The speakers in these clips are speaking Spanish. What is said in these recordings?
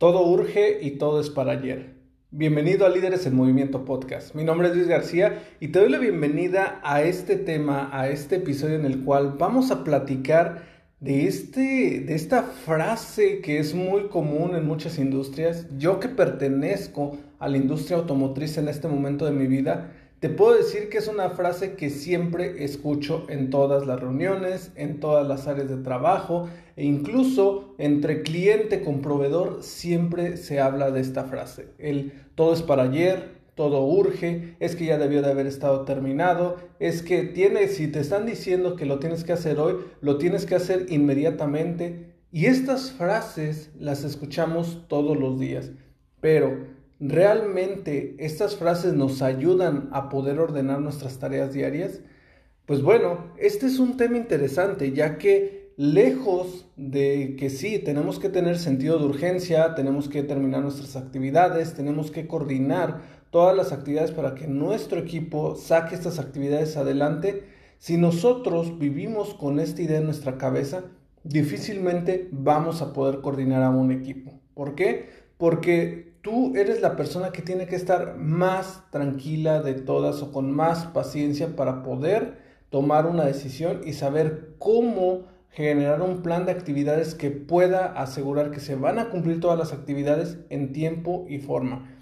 Todo urge y todo es para ayer. Bienvenido a Líderes en Movimiento Podcast. Mi nombre es Luis García y te doy la bienvenida a este tema, a este episodio en el cual vamos a platicar de, este, de esta frase que es muy común en muchas industrias. Yo que pertenezco a la industria automotriz en este momento de mi vida, te puedo decir que es una frase que siempre escucho en todas las reuniones, en todas las áreas de trabajo e incluso entre cliente con proveedor siempre se habla de esta frase. El todo es para ayer, todo urge, es que ya debió de haber estado terminado, es que tienes, si te están diciendo que lo tienes que hacer hoy, lo tienes que hacer inmediatamente. Y estas frases las escuchamos todos los días, pero ¿Realmente estas frases nos ayudan a poder ordenar nuestras tareas diarias? Pues bueno, este es un tema interesante, ya que lejos de que sí, tenemos que tener sentido de urgencia, tenemos que terminar nuestras actividades, tenemos que coordinar todas las actividades para que nuestro equipo saque estas actividades adelante, si nosotros vivimos con esta idea en nuestra cabeza, difícilmente vamos a poder coordinar a un equipo. ¿Por qué? Porque tú eres la persona que tiene que estar más tranquila de todas o con más paciencia para poder tomar una decisión y saber cómo generar un plan de actividades que pueda asegurar que se van a cumplir todas las actividades en tiempo y forma.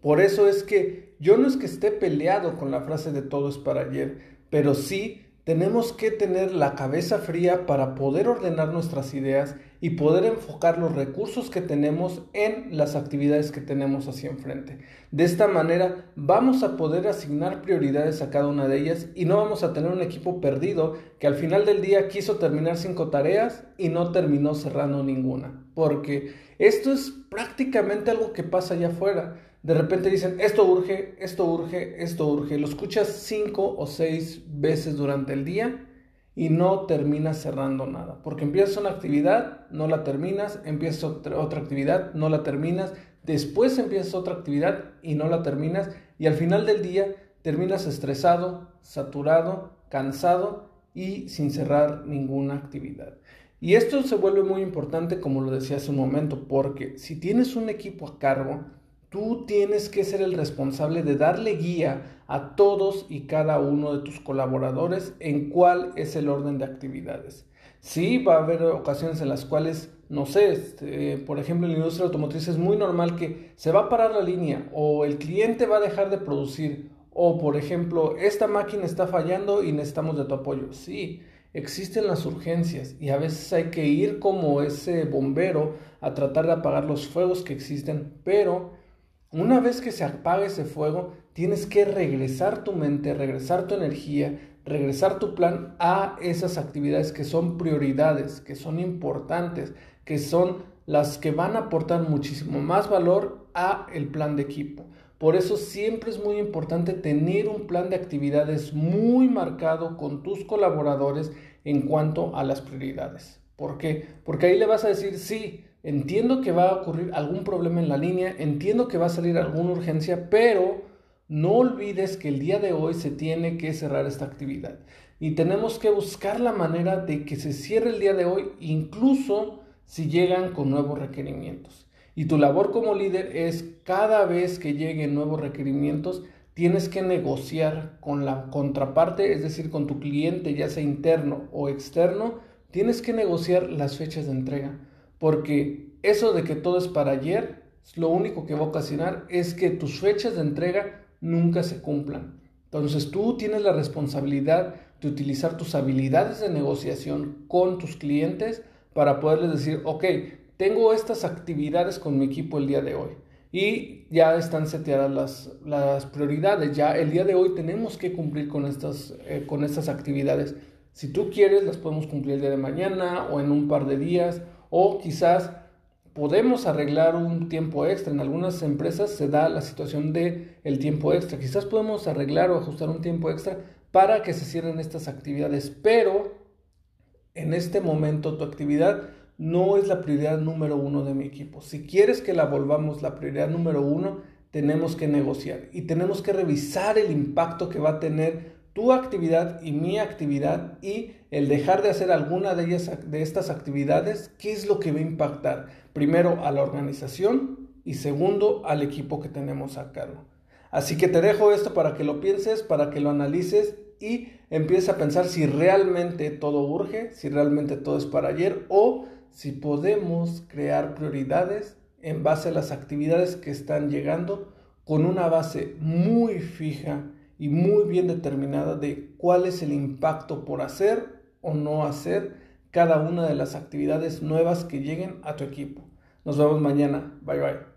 Por eso es que yo no es que esté peleado con la frase de todo es para ayer, pero sí tenemos que tener la cabeza fría para poder ordenar nuestras ideas y poder enfocar los recursos que tenemos en las actividades que tenemos hacia enfrente. De esta manera vamos a poder asignar prioridades a cada una de ellas y no vamos a tener un equipo perdido que al final del día quiso terminar cinco tareas y no terminó cerrando ninguna. Porque esto es prácticamente algo que pasa allá afuera de repente dicen, esto urge, esto urge, esto urge. Lo escuchas cinco o seis veces durante el día y no terminas cerrando nada. Porque empiezas una actividad, no la terminas, empiezas otra, actividad, no la terminas, después empiezas otra actividad y no la terminas. Y al final del día terminas estresado, saturado, cansado y sin cerrar ninguna actividad. Y esto se vuelve muy importante, como lo decía hace un momento, porque si tienes un equipo a cargo, Tú tienes que ser el responsable de darle guía a todos y cada uno de tus colaboradores en cuál es el orden de actividades. Sí, va a haber ocasiones en las cuales, no sé, este, por ejemplo, en la industria automotriz es muy normal que se va a parar la línea o el cliente va a dejar de producir o, por ejemplo, esta máquina está fallando y necesitamos de tu apoyo. Sí, existen las urgencias y a veces hay que ir como ese bombero a tratar de apagar los fuegos que existen, pero una vez que se apaga ese fuego, tienes que regresar tu mente, regresar tu energía, regresar tu plan a esas actividades que son prioridades, que son importantes, que son las que van a aportar muchísimo más valor a el plan de equipo. Por eso siempre es muy importante tener un plan de actividades muy marcado con tus colaboradores en cuanto a las prioridades. ¿Por qué? Porque ahí le vas a decir, sí, entiendo que va a ocurrir algún problema en la línea, entiendo que va a salir alguna urgencia, pero no olvides que el día de hoy se tiene que cerrar esta actividad. Y tenemos que buscar la manera de que se cierre el día de hoy, incluso si llegan con nuevos requerimientos. Y tu labor como líder es cada vez que lleguen nuevos requerimientos, tienes que negociar con la contraparte, es decir, con tu cliente, ya sea interno o externo, tienes que negociar las fechas de entrega porque eso de que todo es para ayer, lo único que va a ocasionar es que tus fechas de entrega nunca se cumplan. Entonces tú tienes la responsabilidad de utilizar tus habilidades de negociación con tus clientes para poderles decir, ok, tengo estas actividades con mi equipo el día de hoy. y ya están seteadas las, las prioridades. Ya el día de hoy tenemos que cumplir con estas, eh, con estas actividades. Si tú quieres, las podemos cumplir el día de mañana o en un par de días o quizás podemos arreglar un tiempo extra. En algunas empresas se da la situación de el tiempo extra. Quizás podemos arreglar o ajustar un tiempo extra para que se cierren estas actividades, pero en este momento tu actividad no es la prioridad número uno de mi equipo. Si quieres que la volvamos la prioridad número uno, tenemos que negociar y tenemos que revisar el impacto que va a tener tu actividad y mi actividad y el dejar de hacer alguna de ellas de estas actividades, ¿qué es lo que va a impactar? Primero a la organización y segundo al equipo que tenemos a cargo. Así que te dejo esto para que lo pienses, para que lo analices y empieces a pensar si realmente todo urge, si realmente todo es para ayer o si podemos crear prioridades en base a las actividades que están llegando con una base muy fija y muy bien determinada de cuál es el impacto por hacer o no hacer cada una de las actividades nuevas que lleguen a tu equipo. Nos vemos mañana. Bye bye.